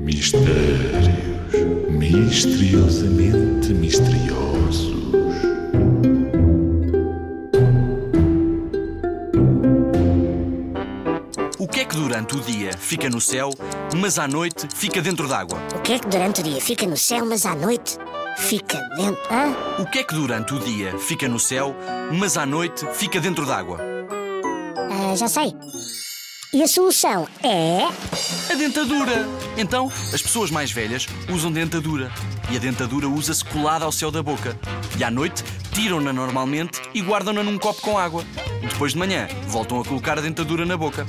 Mistérios misteriosamente misteriosos. O que é que durante o dia fica no céu, mas à noite fica dentro d'água? O que é que durante o dia fica no céu, mas à noite fica dentro. Hã? O que é que durante o dia fica no céu, mas à noite fica dentro d'água? Ah, já sei. E a solução é. A dentadura! Então, as pessoas mais velhas usam dentadura. E a dentadura usa-se colada ao céu da boca. E à noite, tiram-na normalmente e guardam-na num copo com água. Depois de manhã, voltam a colocar a dentadura na boca.